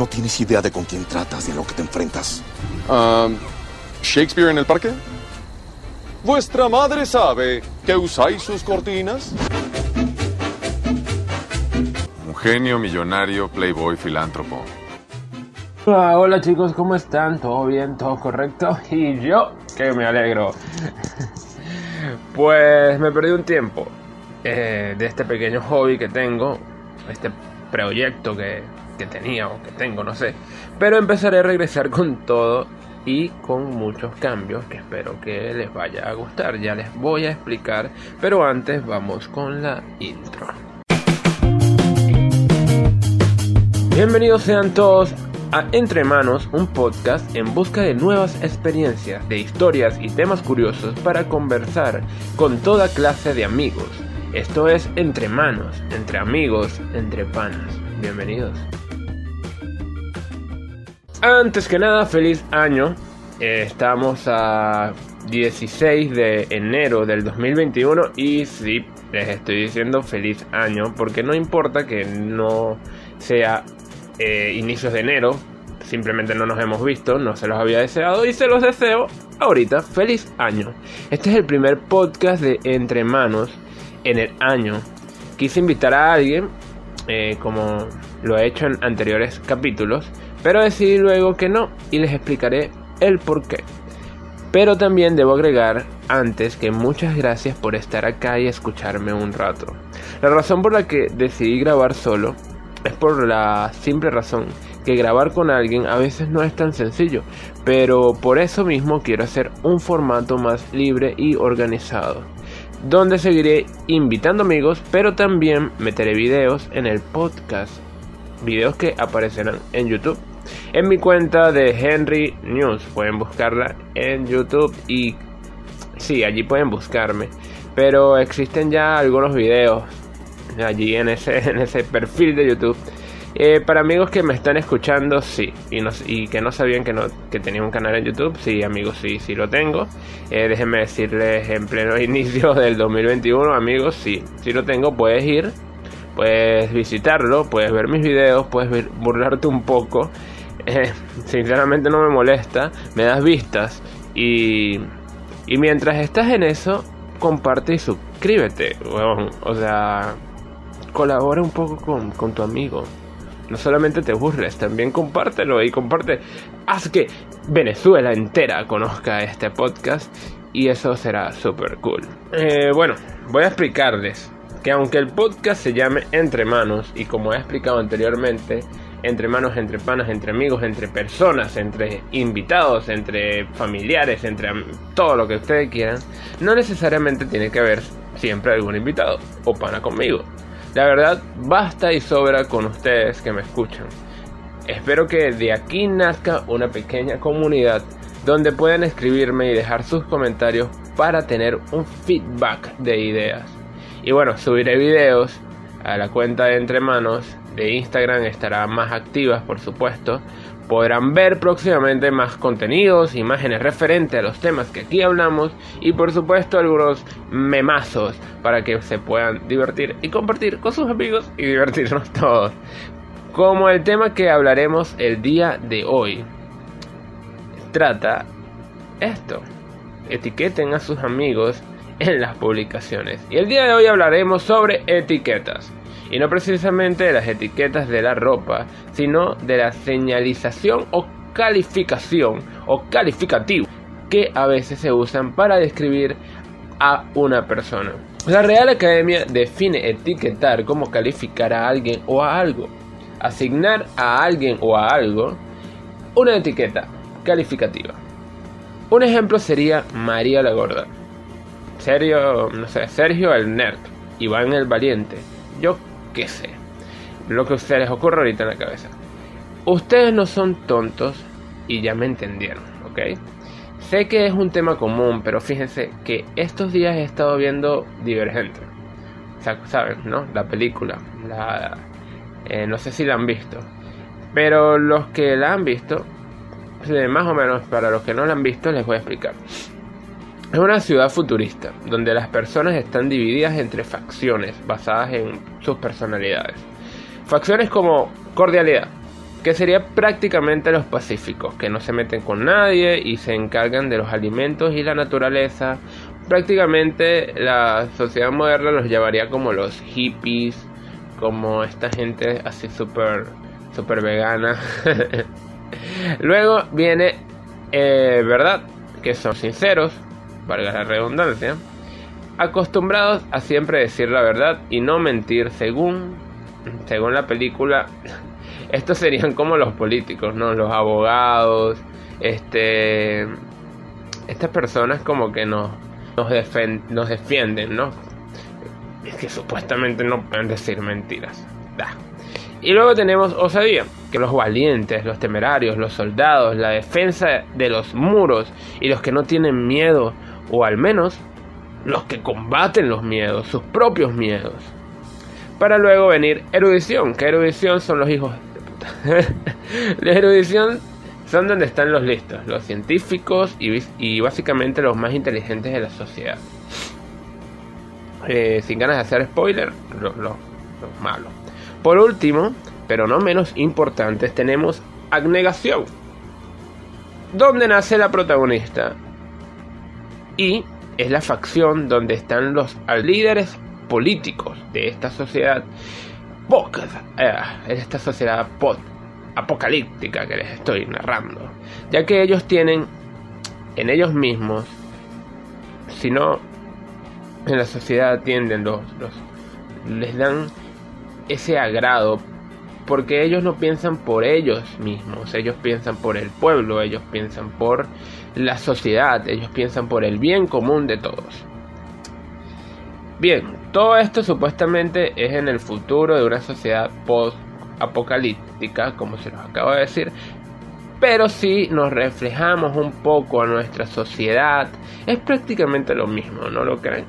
No tienes idea de con quién tratas y en lo que te enfrentas. Um, ¿Shakespeare en el parque? ¿Vuestra madre sabe que usáis sus cortinas? Un genio, millonario, playboy, filántropo. Ah, hola chicos, ¿cómo están? ¿Todo bien? ¿Todo correcto? Y yo, que me alegro. pues me perdí un tiempo eh, de este pequeño hobby que tengo, este proyecto que, que tenía o que tengo, no sé. Pero empezaré a regresar con todo y con muchos cambios que espero que les vaya a gustar. Ya les voy a explicar, pero antes vamos con la intro. Bienvenidos sean todos a Entre Manos, un podcast en busca de nuevas experiencias, de historias y temas curiosos para conversar con toda clase de amigos. Esto es Entre Manos, entre amigos, entre panas. Bienvenidos. Antes que nada, feliz año. Eh, estamos a 16 de enero del 2021 y sí, les estoy diciendo feliz año porque no importa que no sea eh, inicios de enero, simplemente no nos hemos visto, no se los había deseado y se los deseo ahorita. Feliz año. Este es el primer podcast de Entre Manos en el año. Quise invitar a alguien, eh, como lo he hecho en anteriores capítulos, pero decidí luego que no y les explicaré el por qué. Pero también debo agregar antes que muchas gracias por estar acá y escucharme un rato. La razón por la que decidí grabar solo es por la simple razón que grabar con alguien a veces no es tan sencillo, pero por eso mismo quiero hacer un formato más libre y organizado, donde seguiré invitando amigos, pero también meteré videos en el podcast, videos que aparecerán en YouTube. En mi cuenta de Henry News, pueden buscarla en YouTube y sí, allí pueden buscarme. Pero existen ya algunos videos allí en ese, en ese perfil de YouTube. Eh, para amigos que me están escuchando, sí. Y, no, y que no sabían que, no, que tenía un canal en YouTube, sí, amigos, sí, sí lo tengo. Eh, déjenme decirles en pleno inicio del 2021, amigos, sí, sí lo tengo. Puedes ir, puedes visitarlo, puedes ver mis videos, puedes burlarte un poco. Eh, sinceramente no me molesta, me das vistas. Y, y mientras estás en eso, comparte y suscríbete. o sea, colabora un poco con, con tu amigo. No solamente te burles, también compártelo y comparte. Haz que Venezuela entera conozca este podcast y eso será súper cool. Eh, bueno, voy a explicarles que aunque el podcast se llame Entre Manos y como he explicado anteriormente, entre manos, entre panas, entre amigos, entre personas, entre invitados, entre familiares, entre todo lo que ustedes quieran, no necesariamente tiene que haber siempre algún invitado o pana conmigo. La verdad, basta y sobra con ustedes que me escuchan. Espero que de aquí nazca una pequeña comunidad donde puedan escribirme y dejar sus comentarios para tener un feedback de ideas. Y bueno, subiré videos a la cuenta de Entre Manos de Instagram, estará más activas por supuesto, podrán ver próximamente más contenidos, imágenes referentes a los temas que aquí hablamos y por supuesto algunos memazos para que se puedan divertir y compartir con sus amigos y divertirnos todos. Como el tema que hablaremos el día de hoy trata esto. Etiqueten a sus amigos en las publicaciones. Y el día de hoy hablaremos sobre etiquetas. Y no precisamente de las etiquetas de la ropa, sino de la señalización o calificación o calificativo que a veces se usan para describir a una persona. La Real Academia define etiquetar como calificar a alguien o a algo. Asignar a alguien o a algo una etiqueta calificativa. Un ejemplo sería María la Gorda. Sergio, no sé, Sergio el Nerd. Iván el Valiente. Yo qué sé. Lo que a ustedes les ocurre ahorita en la cabeza. Ustedes no son tontos y ya me entendieron, ¿ok? Sé que es un tema común, pero fíjense que estos días he estado viendo Divergente. O ¿saben, no? La película. La, eh, no sé si la han visto. Pero los que la han visto, más o menos para los que no la han visto, les voy a explicar. Es una ciudad futurista, donde las personas están divididas entre facciones basadas en sus personalidades. Facciones como cordialidad, que sería prácticamente los pacíficos, que no se meten con nadie y se encargan de los alimentos y la naturaleza. Prácticamente la sociedad moderna los llevaría como los hippies, como esta gente así súper super vegana. Luego viene, eh, ¿verdad? Que son sinceros, valga la redundancia, acostumbrados a siempre decir la verdad y no mentir según, según la película estos serían como los políticos, ¿no? Los abogados, este, estas personas como que nos, nos, nos defienden, ¿no? Es que supuestamente no pueden decir mentiras. Y luego tenemos osadía, que los valientes, los temerarios, los soldados, la defensa de los muros y los que no tienen miedo, o al menos los que combaten los miedos, sus propios miedos. Para luego venir erudición, que erudición son los hijos la erudición son donde están los listos, los científicos y, básicamente los más inteligentes de la sociedad. Eh, sin ganas de hacer spoiler, los lo, malos. Por último, pero no menos importante, tenemos abnegación. Donde nace la protagonista. Y es la facción donde están los líderes políticos de esta sociedad eh, en esta sociedad apocalíptica que les estoy narrando, ya que ellos tienen en ellos mismos, si no en la sociedad tienden los les dan ese agrado porque ellos no piensan por ellos mismos, ellos piensan por el pueblo, ellos piensan por la sociedad, ellos piensan por el bien común de todos. Bien, todo esto supuestamente es en el futuro de una sociedad post-apocalíptica, como se los acabo de decir. Pero si nos reflejamos un poco a nuestra sociedad, es prácticamente lo mismo, ¿no lo creen?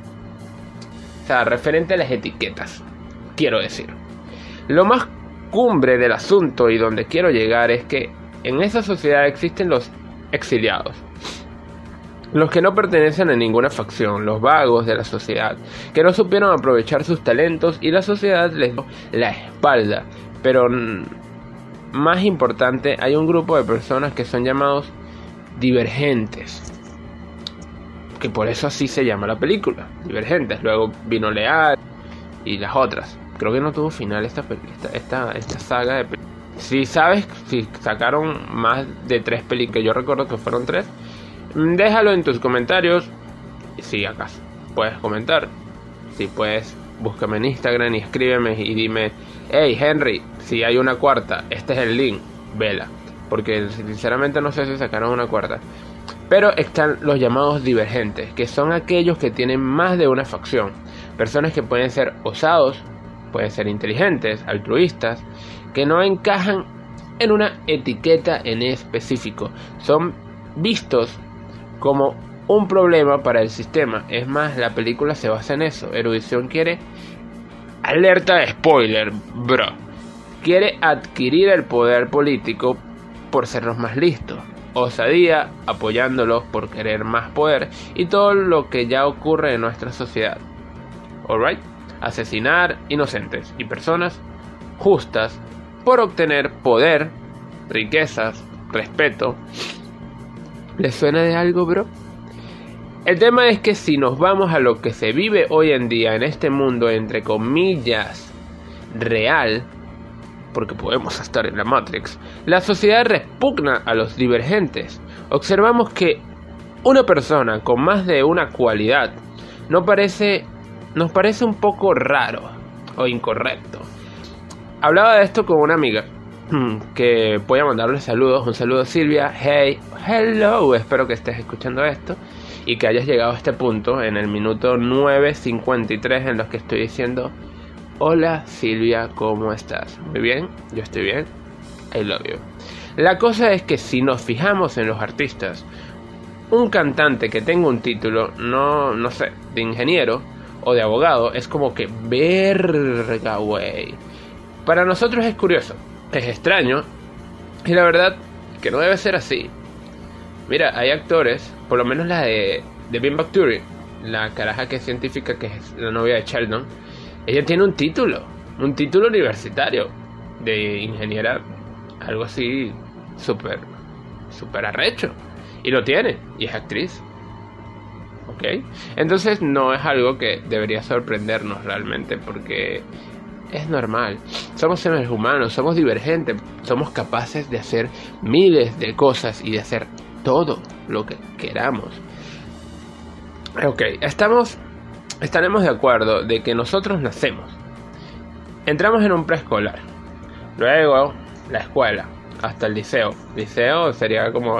O sea, referente a las etiquetas, quiero decir. Lo más cumbre del asunto y donde quiero llegar es que en esa sociedad existen los exiliados los que no pertenecen a ninguna facción, los vagos de la sociedad, que no supieron aprovechar sus talentos y la sociedad les dio la espalda. Pero más importante, hay un grupo de personas que son llamados divergentes. Que por eso así se llama la película, divergentes. Luego vino Leal y las otras. Creo que no tuvo final esta, esta, esta, saga de películas. Si sabes, si sacaron más de tres películas, yo recuerdo que fueron tres, Déjalo en tus comentarios. Si acaso puedes comentar. Si puedes, búscame en Instagram y escríbeme y dime, hey Henry, si hay una cuarta, este es el link, vela. Porque sinceramente no sé si sacaron una cuarta. Pero están los llamados divergentes, que son aquellos que tienen más de una facción. Personas que pueden ser osados, pueden ser inteligentes, altruistas, que no encajan en una etiqueta en específico. Son vistos como un problema para el sistema. Es más, la película se basa en eso. Erudición quiere... Alerta de spoiler, bro. Quiere adquirir el poder político por ser los más listos. Osadía apoyándolos por querer más poder y todo lo que ya ocurre en nuestra sociedad. Alright? Asesinar inocentes y personas justas por obtener poder, riquezas, respeto ¿Les suena de algo, bro? El tema es que si nos vamos a lo que se vive hoy en día en este mundo, entre comillas, real, porque podemos estar en la Matrix, la sociedad repugna a los divergentes. Observamos que una persona con más de una cualidad no parece, nos parece un poco raro o incorrecto. Hablaba de esto con una amiga que voy a mandarle saludos. Un saludo Silvia. Hey, hello. Espero que estés escuchando esto y que hayas llegado a este punto en el minuto 9.53 en los que estoy diciendo Hola Silvia, ¿cómo estás? Muy bien, yo estoy bien. I love you. La cosa es que si nos fijamos en los artistas, un cantante que tenga un título, no, no sé, de ingeniero o de abogado, es como que verga, güey. Para nosotros es curioso, es extraño y la verdad que no debe ser así. Mira, hay actores, por lo menos la de, de Bim la caraja que es científica, que es la novia de Sheldon, ella tiene un título, un título universitario de ingeniera algo así súper, súper arrecho. Y lo tiene, y es actriz. ¿Ok? Entonces no es algo que debería sorprendernos realmente, porque es normal. Somos seres humanos, somos divergentes, somos capaces de hacer miles de cosas y de hacer todo lo que queramos. Ok, estamos, estaremos de acuerdo de que nosotros nacemos. Entramos en un preescolar. Luego la escuela, hasta el liceo. Liceo sería como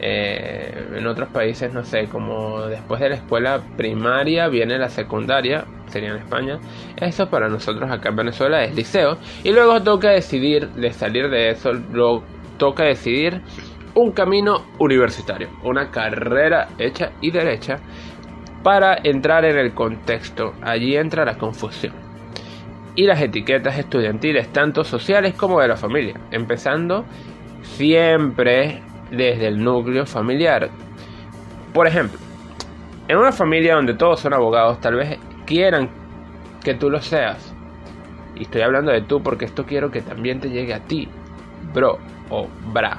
eh, en otros países, no sé, como después de la escuela primaria viene la secundaria, sería en España. Eso para nosotros acá en Venezuela es liceo. Y luego toca decidir, de salir de eso, luego toca decidir un camino universitario, una carrera hecha y derecha para entrar en el contexto. Allí entra la confusión. Y las etiquetas estudiantiles, tanto sociales como de la familia, empezando siempre desde el núcleo familiar. Por ejemplo, en una familia donde todos son abogados, tal vez quieran que tú lo seas. Y estoy hablando de tú porque esto quiero que también te llegue a ti, bro o bra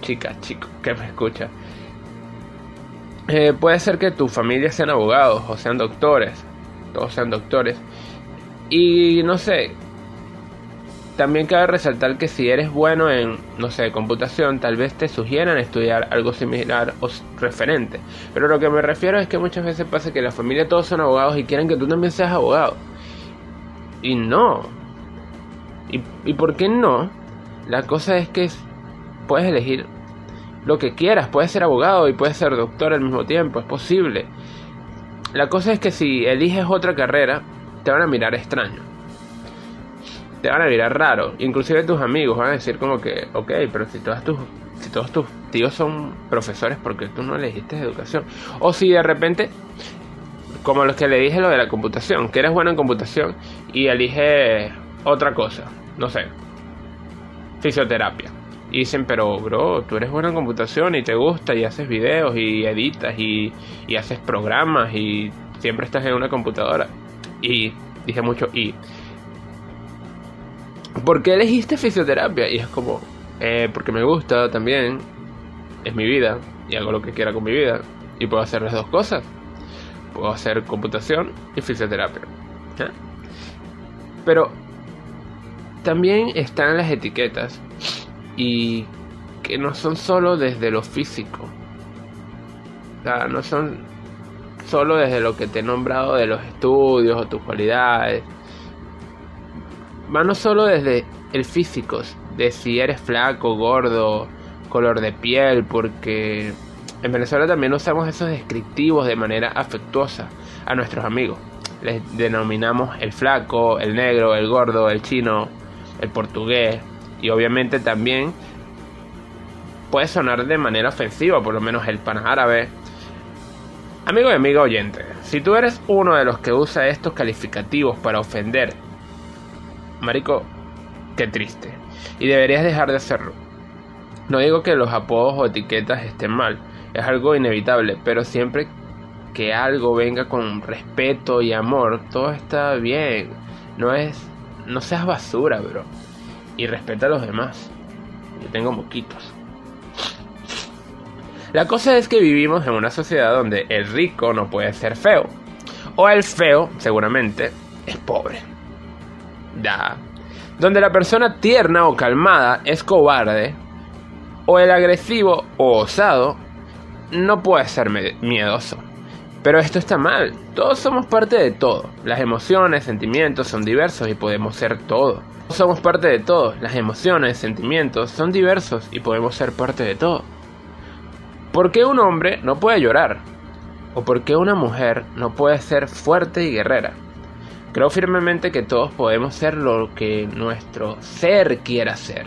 chica, chico, que me escucha. Eh, puede ser que tu familia sean abogados o sean doctores, todos sean doctores. Y no sé, también cabe resaltar que si eres bueno en, no sé, computación, tal vez te sugieran estudiar algo similar o referente. Pero lo que me refiero es que muchas veces pasa que la familia todos son abogados y quieren que tú también seas abogado. Y no. ¿Y, y por qué no? La cosa es que puedes elegir lo que quieras, puedes ser abogado y puedes ser doctor al mismo tiempo, es posible. La cosa es que si eliges otra carrera, te van a mirar extraño. Te van a mirar raro. Inclusive tus amigos van a decir como que, ok, pero si todas tus, si todos tus tíos son profesores, porque tú no elegiste educación? O si de repente, como los que le dije lo de la computación, que eres bueno en computación y eliges otra cosa, no sé, fisioterapia y dicen, pero bro, tú eres bueno en computación y te gusta y haces videos y editas y, y haces programas y siempre estás en una computadora. Y dije mucho y. ¿Por qué elegiste fisioterapia? Y es como, eh, porque me gusta también, es mi vida y hago lo que quiera con mi vida y puedo hacer las dos cosas. Puedo hacer computación y fisioterapia. Pero también están las etiquetas y que no son solo desde lo físico. O sea, no son solo desde lo que te he nombrado de los estudios o tus cualidades. Van no solo desde el físico, de si eres flaco, gordo, color de piel, porque en Venezuela también usamos esos descriptivos de manera afectuosa a nuestros amigos. Les denominamos el flaco, el negro, el gordo, el chino, el portugués, y obviamente también puede sonar de manera ofensiva, por lo menos el pan árabe. Amigo y amiga oyente, si tú eres uno de los que usa estos calificativos para ofender, marico, qué triste. Y deberías dejar de hacerlo. No digo que los apodos o etiquetas estén mal, es algo inevitable, pero siempre que algo venga con respeto y amor, todo está bien. No es no seas basura, bro y respeta a los demás. Yo tengo moquitos. La cosa es que vivimos en una sociedad donde el rico no puede ser feo. O el feo, seguramente, es pobre. Donde la persona tierna o calmada es cobarde. O el agresivo o osado no puede ser miedoso. Pero esto está mal. Todos somos parte de todo. Las emociones, sentimientos son diversos y podemos ser todo. Somos parte de todo. Las emociones, sentimientos son diversos y podemos ser parte de todo. ¿Por qué un hombre no puede llorar? ¿O por qué una mujer no puede ser fuerte y guerrera? Creo firmemente que todos podemos ser lo que nuestro ser quiera ser,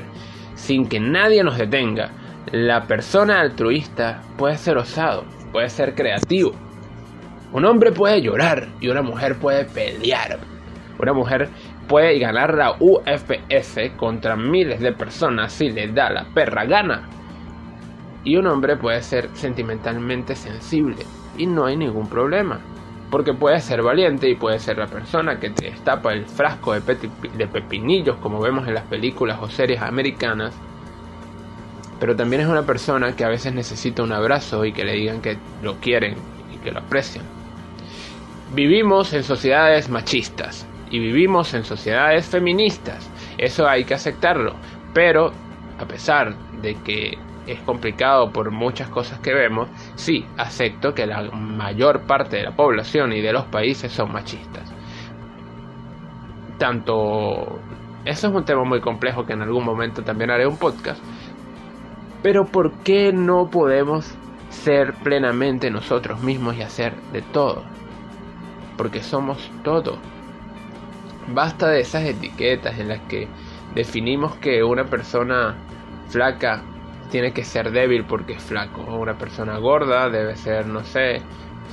sin que nadie nos detenga. La persona altruista puede ser osado, puede ser creativo, un hombre puede llorar y una mujer puede pelear. Una mujer puede ganar la UFS contra miles de personas si le da la perra gana. Y un hombre puede ser sentimentalmente sensible y no hay ningún problema. Porque puede ser valiente y puede ser la persona que te destapa el frasco de, de pepinillos como vemos en las películas o series americanas pero también es una persona que a veces necesita un abrazo y que le digan que lo quieren y que lo aprecian. Vivimos en sociedades machistas y vivimos en sociedades feministas. Eso hay que aceptarlo. Pero a pesar de que es complicado por muchas cosas que vemos, sí acepto que la mayor parte de la población y de los países son machistas. Tanto... Eso es un tema muy complejo que en algún momento también haré un podcast. Pero ¿por qué no podemos ser plenamente nosotros mismos y hacer de todo? porque somos todo. Basta de esas etiquetas en las que definimos que una persona flaca tiene que ser débil porque es flaco, una persona gorda debe ser, no sé,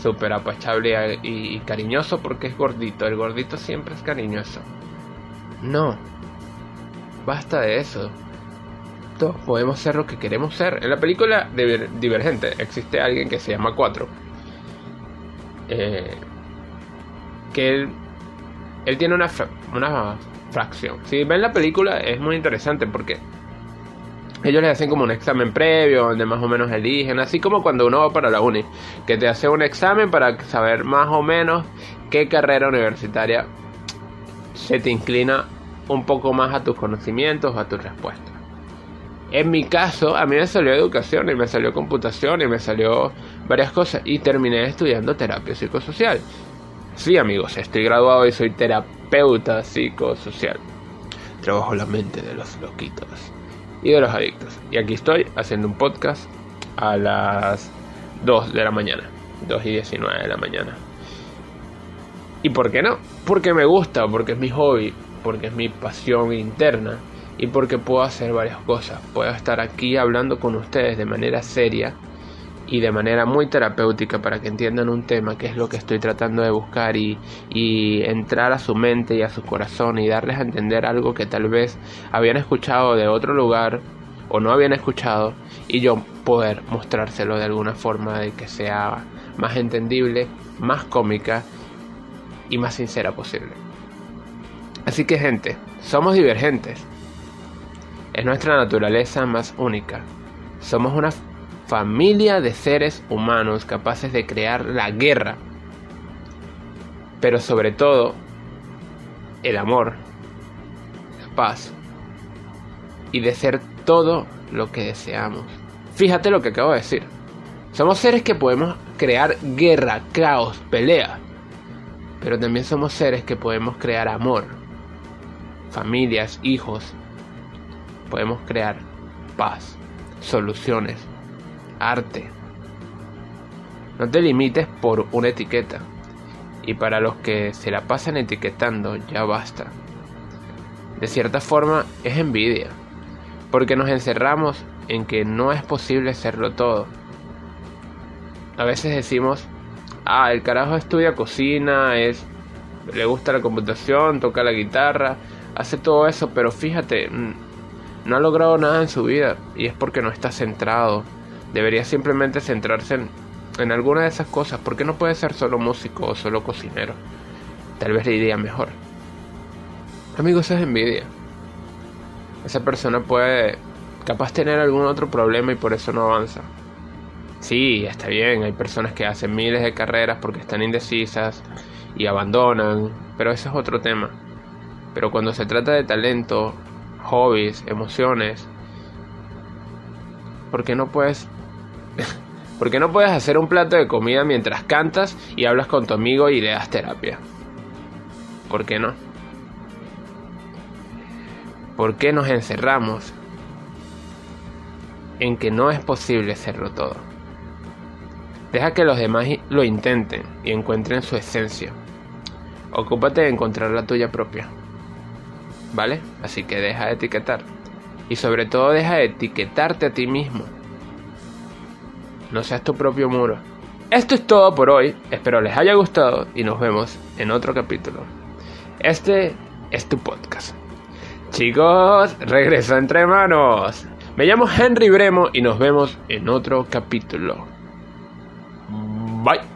súper apachable y, cariñoso porque es gordito. El gordito siempre es cariñoso. No, basta de eso. Todos podemos ser lo que queremos ser. En la película Divergente existe alguien que se llama Cuatro. Eh, que él, él tiene una fracción. Si ven la película es muy interesante porque ellos le hacen como un examen previo donde más o menos eligen, así como cuando uno va para la uni, que te hace un examen para saber más o menos qué carrera universitaria se te inclina un poco más a tus conocimientos o a tus respuestas. En mi caso, a mí me salió educación y me salió computación y me salió varias cosas y terminé estudiando terapia psicosocial. Sí, amigos, estoy graduado y soy terapeuta psicosocial. Trabajo la mente de los loquitos y de los adictos. Y aquí estoy haciendo un podcast a las 2 de la mañana. 2 y 19 de la mañana. ¿Y por qué no? Porque me gusta, porque es mi hobby, porque es mi pasión interna y porque puedo hacer varias cosas. Puedo estar aquí hablando con ustedes de manera seria y de manera muy terapéutica para que entiendan un tema que es lo que estoy tratando de buscar y, y, entrar a su mente y a su corazón y darles a entender algo que tal vez habían escuchado de otro lugar o no habían escuchado y yo poder mostrárselo de alguna forma de que sea más entendible, más cómica y más sincera posible. Así que gente, somos divergentes. Es nuestra naturaleza más única. Somos una familia de seres humanos capaces de crear la guerra, pero sobre todo el amor, la paz y de ser todo lo que deseamos. Fíjate lo que acabo de decir. Somos seres que podemos crear guerra, caos, pelea, pero también somos seres que podemos crear amor, familias, hijos. Podemos crear paz, soluciones, arte. No te limites por una etiqueta. Y para los que se la pasan etiquetando, ya basta. De cierta forma es envidia, porque nos encerramos en que no es posible serlo todo. A veces decimos, ah, el carajo estudia cocina, es le gusta la computación, toca la guitarra, hace todo eso, pero fíjate, mm, no ha logrado nada en su vida y es porque no está centrado Debería simplemente centrarse en, alguna de esas cosas. ¿Por qué no puede ser solo músico o solo cocinero? Tal vez le iría mejor. Amigos, es envidia. Esa persona puede capaz tener algún otro problema y por eso no avanza. Sí, está bien, hay personas que hacen miles de carreras porque están indecisas y abandonan, pero eso es otro tema. Pero cuando se trata de talento, hobbies, emociones, ¿por qué no puedes ¿Por qué no puedes hacer un plato de comida mientras cantas y hablas con tu amigo y le das terapia? ¿Por qué no? ¿Por qué nos encerramos en que no es posible hacerlo todo? Deja que los demás lo intenten y encuentren su esencia. Ocúpate de encontrar la tuya propia. ¿Vale? Así que deja de etiquetar. Y sobre todo deja de etiquetarte a ti mismo no seas tu propio muro. Esto es todo por hoy, espero les haya gustado y nos vemos en otro capítulo. Este es tu podcast. Chicos, regreso entre manos. Me llamo Henry Bremo y nos vemos en otro capítulo. Bye.